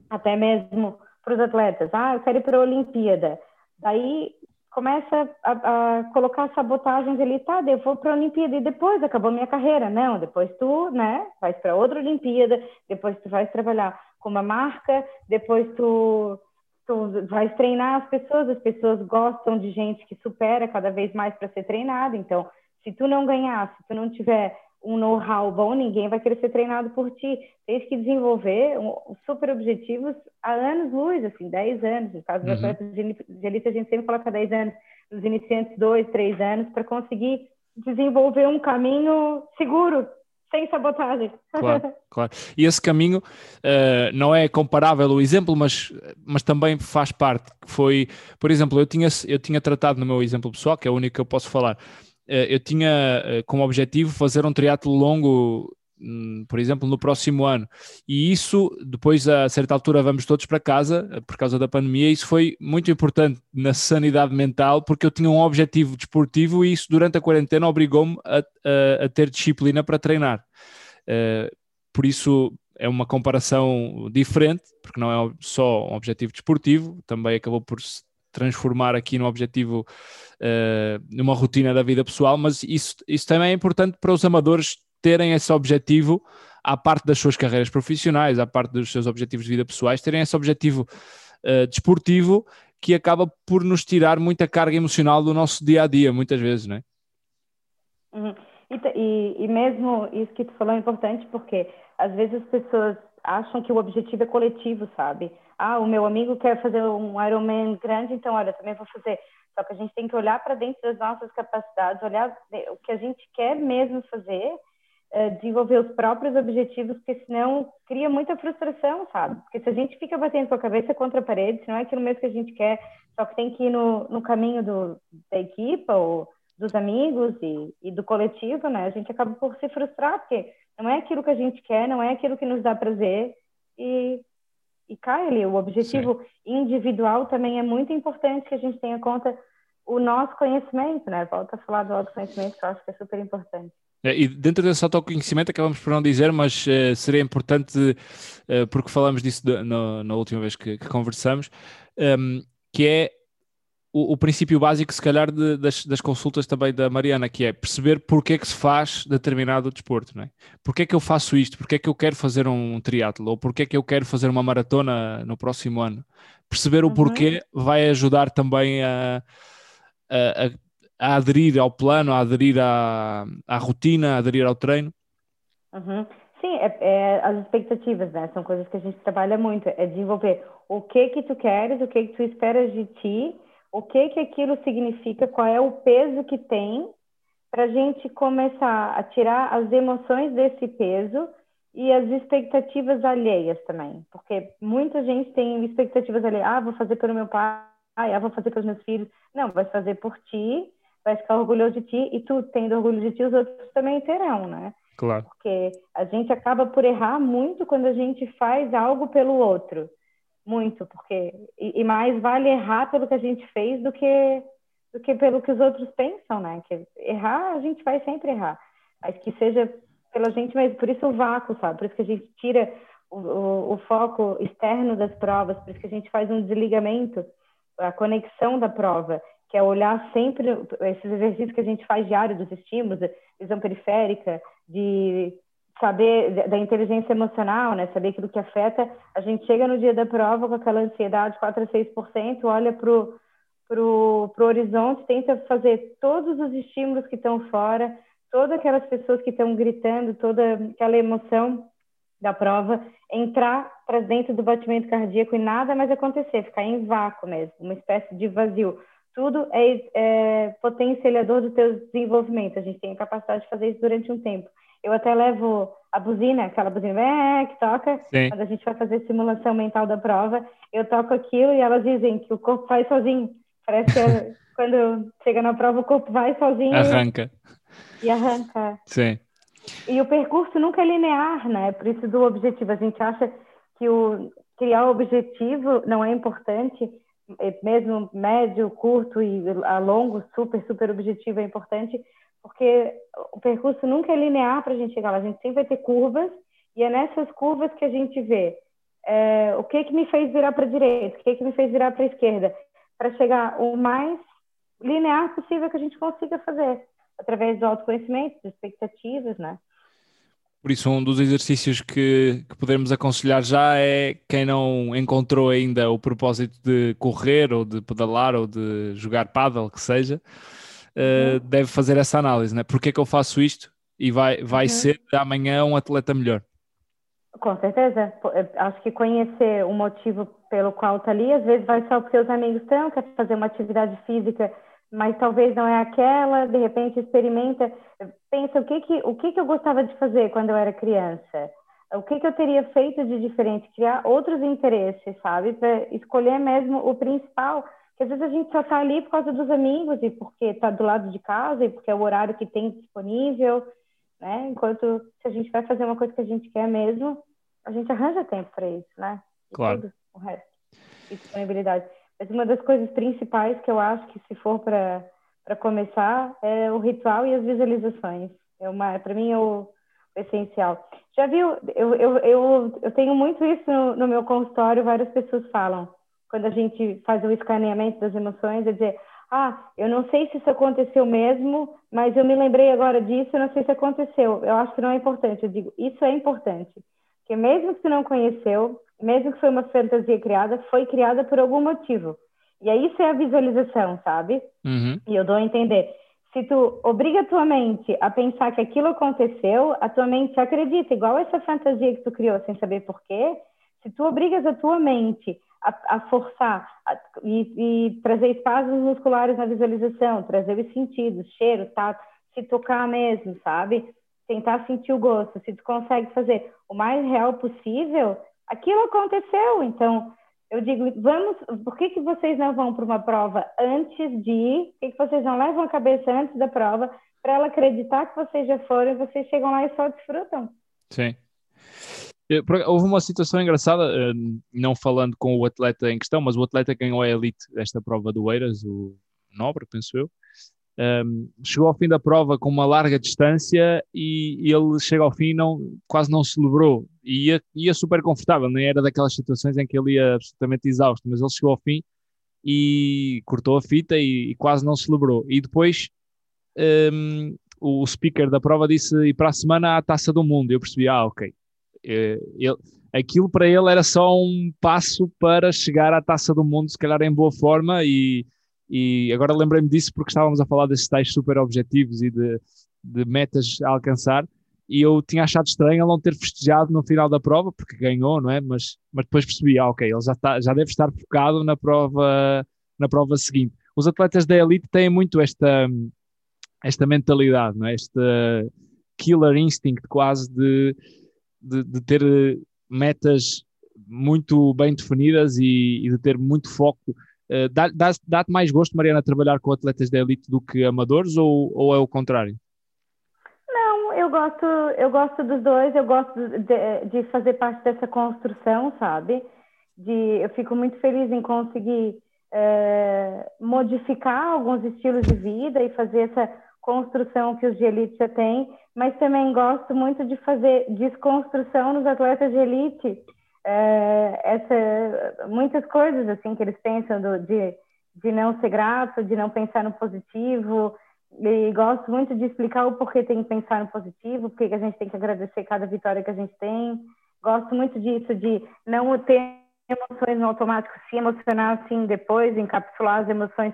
Até mesmo para os atletas, ah, eu quero ir para a Olimpíada. Daí começa a, a, colocar sabotagens ali, tá, eu vou para a Olimpíada e depois acabou minha carreira. Não, depois tu, né, vais para outra Olimpíada, depois tu vais trabalhar com uma marca, depois tu, tu vais treinar as pessoas, as pessoas gostam de gente que supera cada vez mais para ser treinada, então se tu não ganhar, se tu não tiver um know-how bom, ninguém vai querer ser treinado por ti. Tens que desenvolver um, super objetivos há anos luz, assim, 10 anos. No caso uhum. dos atletas de elite, a gente sempre coloca 10 anos, nos iniciantes, 2, 3 anos, para conseguir desenvolver um caminho seguro, sem sabotagem. Claro, claro. E esse caminho uh, não é comparável o exemplo, mas, mas também faz parte. Foi, por exemplo, eu tinha, eu tinha tratado no meu exemplo pessoal, que é o único que eu posso falar, eu tinha uh, como objetivo fazer um triatlo longo Hum, por exemplo, no próximo ano. E isso, depois a certa altura vamos todos para casa, eh, por causa da pandemia, isso foi muito importante na sanidade mental, porque eu tinha um objetivo desportivo e isso durante a quarentena obrigou-me a, a, a, ter disciplina para treinar. Uh, por isso é uma comparação diferente, porque não é só um objetivo desportivo, também acabou por se transformar aqui no objetivo, uh, numa rotina da vida pessoal, mas isso, isso também é importante para os amadores terem esse objetivo à parte das suas carreiras profissionais, à parte dos seus objetivos de vida pessoais, terem esse objetivo uh, desportivo que acaba por nos tirar muita carga emocional do nosso dia a dia, muitas vezes, não é? Uhum. E, e, e, mesmo isso que tu falou é importante porque às vezes as pessoas acham que o objetivo é coletivo, sabe? Ah, o meu amigo quer fazer um Ironman grande, então olha, também vou fazer. Só que a gente tem que olhar para dentro das nossas capacidades, olhar o que a gente quer mesmo fazer eh, desenvolver os próprios objetivos, porque senão cria muita frustração, sabe? Porque se a gente fica batendo com a cabeça contra a parede, se não é aquilo mesmo que a gente quer, só que tem que ir no, no caminho do, da equipa ou dos amigos e, e do coletivo, né? A gente acaba por se frustrar, porque não é aquilo que a gente quer, não é aquilo que nos dá prazer e, e cai ali. O objetivo Sim. individual também é muito importante que a gente tenha conta o nosso conhecimento, né? Volta a falar do autoconhecimento, que eu acho que é super importante. É, e dentro desse autoconhecimento, acabamos por não dizer, mas uh, seria importante, uh, porque falamos disso no, na última vez que, que conversamos, um, ehm, que é o, o, princípio básico, se calhar, de, das, das, consultas também da Mariana, que é perceber porque é que se faz determinado desporto, não é? Porque é que eu faço isto? Porque é que eu quero fazer um triatlo? Ou porque é que eu quero fazer uma maratona no próximo ano? Perceber o uhum. porquê vai ajudar também a, a, a a aderir ao plano, a aderir à, à rotina, a aderir ao treino? Uhum. Sim, é, é, as expectativas, né? São coisas que a gente trabalha muito. É desenvolver o que que tu queres, o que que tu esperas de ti, o que que aquilo significa, qual é o peso que tem, para a gente começar a tirar as emoções desse peso e as expectativas alheias também. Porque muita gente tem expectativas alheias. Ah, vou fazer pelo meu pai, ah, vou fazer pelos meus filhos. Não, vai fazer por ti vai ficar orgulhoso de ti e tu tendo orgulho de ti, os outros também terão, né? Claro. Porque a gente acaba por errar muito quando a gente faz algo pelo outro. Muito, porque e, e mais vale errar pelo que a gente fez do que do que pelo que os outros pensam, né? Que errar, a gente vai sempre errar. Mas que seja pela gente mesmo. Por isso o vácuo, sabe? Por isso que a gente tira o, o, o foco externo das provas, por isso que a gente faz um desligamento, a conexão da prova que é olhar sempre esses exercícios que a gente faz diário dos estímulos, visão periférica, de saber da inteligência emocional, né? Saber aquilo que afeta. A gente chega no dia da prova com aquela ansiedade 4 a 6%, olha pro pro, pro horizonte, tenta fazer todos os estímulos que estão fora, todas aquelas pessoas que estão gritando, toda aquela emoção da prova, entrar para dentro do batimento cardíaco e nada mais acontecer, ficar em vácuo mesmo, uma espécie de vazio tudo é, é potencializador do teu desenvolvimento. A gente tem a capacidade de fazer isso durante um tempo. Eu até levo a buzina, aquela buzina é, que toca, Sim. quando a gente vai fazer simulação mental da prova, eu toco aquilo e elas dizem que o corpo vai sozinho. Parece que é, quando chega na prova o corpo vai sozinho. Arranca. E arranca. Sim. E o percurso nunca é linear, né? Por isso do objetivo. A gente acha que o criar o objetivo não é importante, é, mesmo médio, curto e a longo, super, super objetivo é importante, porque o percurso nunca é linear para a gente chegar lá, a gente sempre vai ter curvas, e é nessas curvas que a gente vê é, o que que me fez virar para a direita, o que que me fez virar para a esquerda, para chegar o mais linear possível que a gente consiga fazer, através do autoconhecimento, de expectativas, né? Por isso, um dos exercícios que, que podemos aconselhar já é quem não encontrou ainda o propósito de correr ou de pedalar ou de jogar paddle, que seja, uh, deve fazer essa análise, né? Porquê é que eu faço isto? e vai, vai uhum. ser amanhã um atleta melhor. Com certeza. Acho que conhecer o motivo pelo qual está ali, às vezes vai só porque os amigos estão, quer fazer uma atividade física, mas talvez não é aquela, de repente experimenta, pensa o que que, o que que eu gostava de fazer quando eu era criança, o que que eu teria feito de diferente, criar outros interesses, sabe, para escolher mesmo o principal, que às vezes a gente só está ali por causa dos amigos e porque está do lado de casa e porque é o horário que tem disponível, né? Enquanto se a gente vai fazer uma coisa que a gente quer mesmo, a gente arranja tempo para isso, né? E claro. Tudo, o resto. E disponibilidade. Mas uma das coisas principais que eu acho que se for para começar é o ritual e as visualizações. É uma, para mim é o, o, essencial. Já viu? Eu, eu, eu, eu tenho muito isso no, no meu consultório. Várias pessoas falam quando a gente faz o escaneamento das emoções, é dizer, ah, eu não sei se isso aconteceu mesmo, mas eu me lembrei agora disso, eu não sei se aconteceu. Eu acho que não é importante. Eu digo, isso é importante. Porque mesmo que você não conheceu, mesmo que foi uma fantasia criada, foi criada por algum motivo. E aí isso é a visualização, sabe? Uhum. E eu dou a entender. Se tu obriga a tua mente a pensar que aquilo aconteceu, a tua mente acredita, igual essa fantasia que tu criou sem saber porquê, se tu obrigas a tua mente a, a forçar a, e, e, trazer espasmos musculares na visualização, trazer os sentidos, cheiro, tato, se tocar mesmo, sabe? Tentar sentir o gosto. Se tu consegue fazer o mais real possível, aquilo aconteceu. Então, eu digo, vamos, por que, que vocês não vão para uma prova antes de ir? Por que, que vocês não levam a cabeça antes da prova para ela acreditar que vocês já foram e vocês chegam lá e só desfrutam? Sim. Eh, houve uma situação engraçada, eh, não falando com o atleta em questão, mas o atleta ganhou a elite desta prova do Eiras, o Nobre, penso eu, ehm, chegou ao fim da prova com uma larga distância e, ele chega ao fim e não, quase não celebrou. E ia, ia super confortável, nem era daquelas situações em que ele ia absolutamente exausto, mas ele chegou ao fim e cortou a fita e, e quase não celebrou. E depois um, ehm, o speaker da prova disse: e para a semana há a taça do mundo. Eu percebi: ah, ok, ele, aquilo para ele era só um passo para chegar à taça do mundo, se calhar em boa forma, e, e agora lembrei-me disso porque estávamos a falar desses tais super objetivos e de, de metas a alcançar, e eu tinha achado estranho ele não ter festejado no final da prova, porque ganhou, não é? Mas, mas depois percebi, ah, ok, ele já, está, já deve estar focado na prova, na prova seguinte. Os atletas da elite têm muito esta, esta mentalidade, não é? Este killer instinct quase de de, de ter eh, metas muito bem definidas e, e de ter muito foco. Uh, Dá-te dá mais gosto, Mariana, trabalhar com atletas de elite do que amadores ou, ou é o contrário? Não, eu gosto, eu gosto dos dois, eu gosto de, de fazer parte dessa construção, sabe? De, eu fico muito feliz em conseguir uh, modificar alguns estilos de vida e fazer essa construção que os de elite já têm, mas também gosto muito de fazer desconstrução nos atletas de elite. É, essa, muitas coisas assim que eles pensam do, de, de não ser grato, de não pensar no positivo, e gosto muito de explicar o porquê tem que pensar no positivo, porque a gente tem que agradecer cada vitória que a gente tem. Gosto muito disso, de não ter emoções no automático, se emocionar assim depois, encapsular as emoções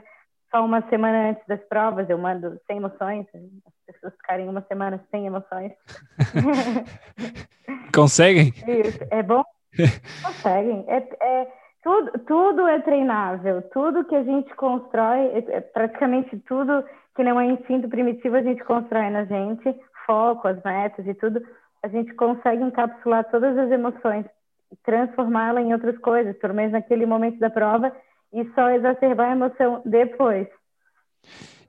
só uma semana antes das provas, eu mando sem emoções, pessoas ficarem uma semana sem emoções. Conseguem? Isso, é bom? Conseguem. É, é, tudo, tudo é treinável, tudo que a gente constrói, é, é, praticamente tudo que não é instinto primitivo, a gente constrói na gente, foco, as metas e tudo, a gente consegue encapsular todas as emoções, transformá-la em outras coisas, pelo menos naquele momento da prova, e só exacerbar a emoção depois.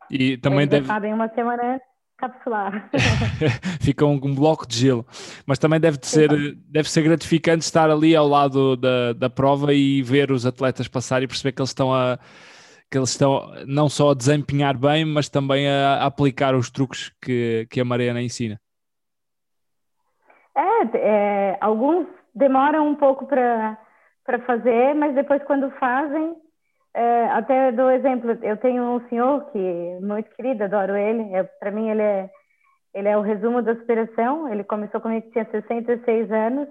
E também Eles deve. Sabem uma semana capsular. Fica um, um, bloco de gelo. Mas também deve ser, deve ser gratificante estar ali ao lado da, da prova e ver os atletas passar e perceber que eles estão a que eles estão não só a desempenhar bem, mas também a, a aplicar os truques que, que a Mariana ensina. É, é alguns demoram um pouco para fazer, mas depois quando fazem, é, até dou exemplo, eu tenho um senhor que é muito querido, adoro ele. É, Para mim, ele é, ele é o resumo da superação. Ele começou comigo, tinha 66 anos.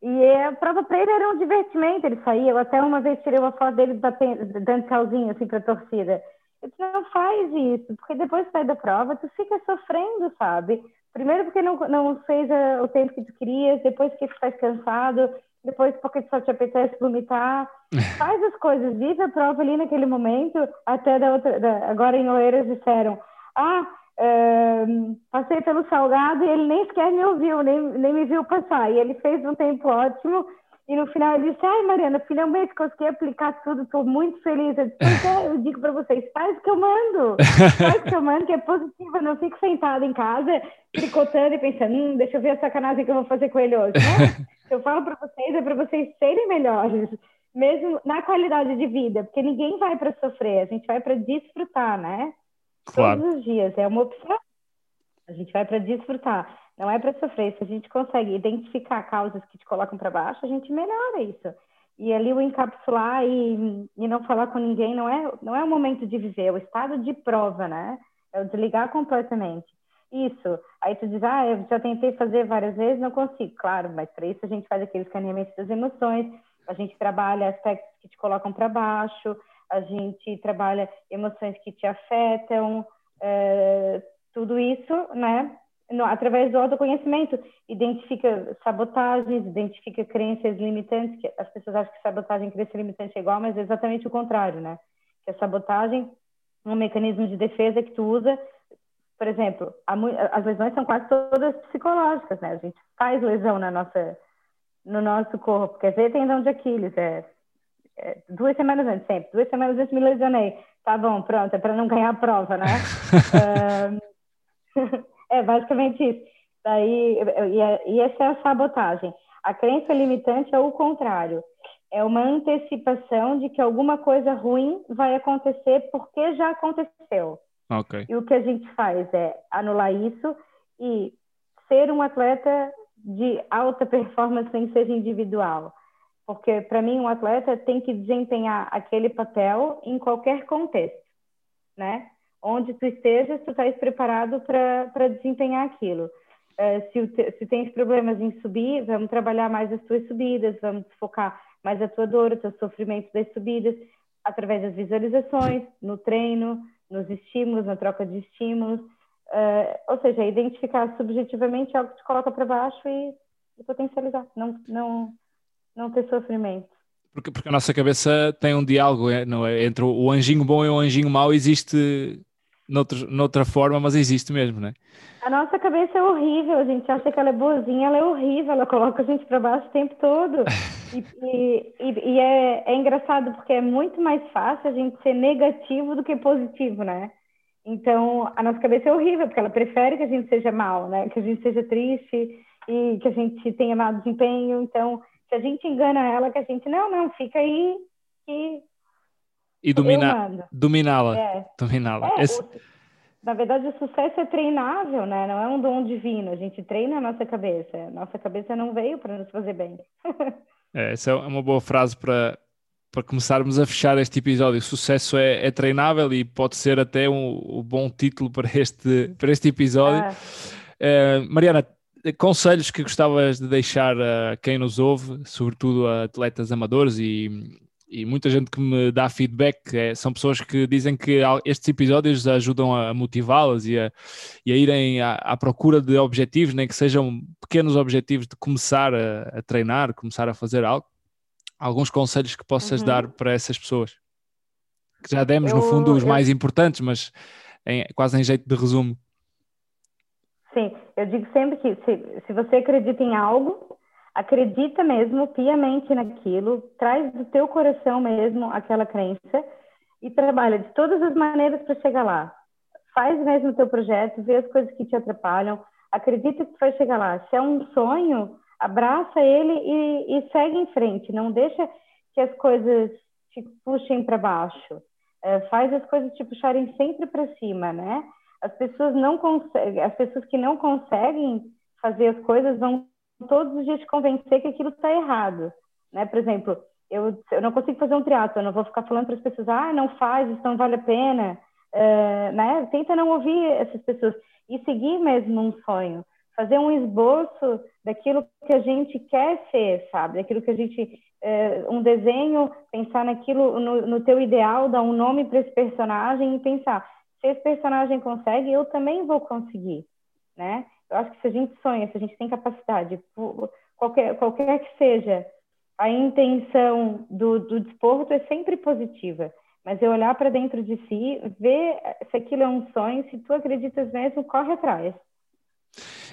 E a prova para ele era um divertimento. Ele saía, eu até uma vez tirei uma foto dele dando tchauzinho assim para a torcida. Disse, não faz isso, porque depois sai da prova, tu fica sofrendo, sabe? Primeiro porque não, não fez a, o tempo que tu querias, depois que tu estás cansado, depois porque só te apetece vomitar. Faz as coisas, vive a prova ali naquele momento, até da outra, da, agora em Oeiras disseram, ah, uh, passei pelo Salgado e ele nem sequer me ouviu, nem, nem me viu passar. E ele fez um tempo ótimo. E no final ele disse: Ai, Mariana, finalmente consegui aplicar tudo, estou muito feliz. Eu, disse, é, eu digo para vocês: faz o que eu mando, faz o que eu mando, que é positiva. Não fico sentada em casa, tricotando e pensando: hum, deixa eu ver a sacanagem que eu vou fazer com ele hoje. Né? eu falo para vocês, é para vocês serem melhores, mesmo na qualidade de vida, porque ninguém vai para sofrer, a gente vai para desfrutar, né? Claro. Todos os dias, é uma opção. A gente vai para desfrutar, não é para sofrer. Se a gente consegue identificar causas que te colocam para baixo, a gente melhora isso. E ali o encapsular e, e não falar com ninguém não é, não é o momento de viver, é o estado de prova, né? É o desligar completamente. Isso. Aí tu diz, ah, eu já tentei fazer várias vezes, não consigo. Claro, mas para isso a gente faz aquele escaneamento das emoções, a gente trabalha aspectos que te colocam para baixo, a gente trabalha emoções que te afetam, é, tudo isso, né? No, através do autoconhecimento, identifica sabotagens, identifica crenças limitantes, que as pessoas acham que sabotagem e crença limitante é igual, mas é exatamente o contrário, né? Que a sabotagem é um mecanismo de defesa que tu usa, por exemplo, as lesões são quase todas psicológicas, né? A gente faz lesão na nossa, no nosso corpo, quer dizer, tendão de Aquiles, é é, duas semanas antes, sempre. Duas semanas antes me lesionei. Tá bom, pronto, é para não ganhar a prova, né? é basicamente isso. Daí, e, e essa é a sabotagem. A crença limitante é o contrário. É uma antecipação de que alguma coisa ruim vai acontecer porque já aconteceu. Okay. E o que a gente faz é anular isso e ser um atleta de alta performance em seja individual. Porque, para mim, um atleta tem que desempenhar aquele papel em qualquer contexto, né? Onde tu estejas, tu estás preparado para desempenhar aquilo. Uh, se, se tens problemas em subir, vamos trabalhar mais as tuas subidas, vamos focar mais a tua dor, o teu sofrimento das subidas, através das visualizações, no treino, nos estímulos, na troca de estímulos. Uh, ou seja, identificar subjetivamente algo que te coloca para baixo e, e potencializar. Não, não, não ter sofrimento. Porque, porque a nossa cabeça tem um diálogo é, não é? entre o anjinho bom e o anjinho mau, existe noutro, noutra forma, mas existe mesmo, não é? A nossa cabeça é horrível, a gente acha que ela é boazinha, ela é horrível, ela coloca a gente para baixo o tempo todo. E, e, e é, é, engraçado porque é muito mais fácil a gente ser negativo do que positivo, né? Então, a nossa cabeça é horrível, porque ela prefere que a gente seja mal, né? Que a gente seja triste e que a gente tenha mau desempenho. Então, se a gente engana ela, que a gente, não, não, fica aí e. E domina, dominá-la. É. Dominá-la. É, Esse... na verdade, o sucesso é treinável, né? Não é um dom divino. A gente treina a nossa cabeça. Nossa cabeça não veio para nos fazer bem. é, essa é uma boa frase para, para começarmos a fechar este episódio. O sucesso é, é treinável e pode ser até um, um, bom título para este, para este episódio. É. Uh, Mariana, conselhos que gostavas de deixar a quem nos ouve, sobretudo a atletas amadores e, e muita gente que me dá feedback, é, são pessoas que dizem que estes episódios ajudam a motivá-las e a, e a irem à, à, procura de objetivos, nem que sejam pequenos objetivos de começar a, a treinar, começar a fazer algo. Alguns conselhos que possas uhum. dar para essas pessoas? Que já demos, eu, no fundo, os eu... mais importantes, mas em, quase em jeito de resumo. Sim, eu digo sempre que se, se você acredita em algo, acredita mesmo piamente naquilo, traz do teu coração mesmo aquela crença e trabalha de todas as maneiras para chegar lá. Faz mesmo o teu projeto, vê as coisas que te atrapalham, acredita que tu vai chegar lá. Se é um sonho, abraça ele e, e segue em frente. Não deixa que as coisas te puxem para baixo. É, faz as coisas te puxarem sempre para cima, né? as pessoas não conseguem, as pessoas que não conseguem fazer as coisas vão todos os dias te convencer que aquilo está errado, né? Por exemplo, eu, eu não consigo fazer um triatlo, eu não vou ficar falando para as pessoas, ah, não faz, isso não vale a pena, uh, né? Tenta não ouvir essas pessoas e seguir mesmo um sonho, fazer um esboço daquilo que a gente quer ser, sabe? Daquilo que a gente, uh, um desenho, pensar naquilo, no, no teu ideal, dar um nome para esse personagem e pensar, se esse personagem consegue, eu também vou conseguir, né? Eu acho que se a gente sonha, se a gente tem capacidade, qualquer, qualquer que seja a intenção do, do desporto é sempre positiva. Mas eu olhar para dentro de si, ver se aquilo é um sonho, se tu acreditas mesmo, corre atrás.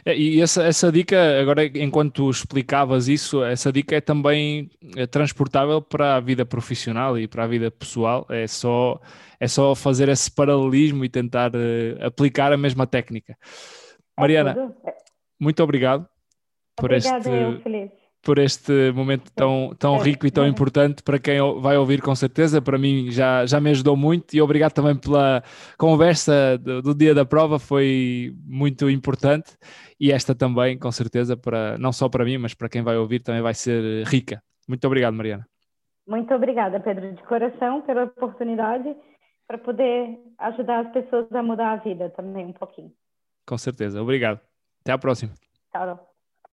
É, e essa, essa dica, agora enquanto explicavas isso, essa dica é também é transportável para a vida profissional e para a vida pessoal. É só, é só fazer esse paralelismo e tentar uh, aplicar a mesma técnica. É Mariana, muito obrigado por Obrigada este. Eu, Felipe por este momento tão, tão rico e tão importante para quem vai ouvir com certeza. Para mim já, já me ajudou muito e obrigado também pela conversa do, do, dia da prova, foi muito importante e esta também, com certeza, para, não só para mim, mas para quem vai ouvir também vai ser rica. Muito obrigado, Mariana. Muito obrigada, Pedro, de coração, pela oportunidade para poder ajudar as pessoas a mudar a vida também um pouquinho. Com certeza. Obrigado. Até a próxima. Tchau.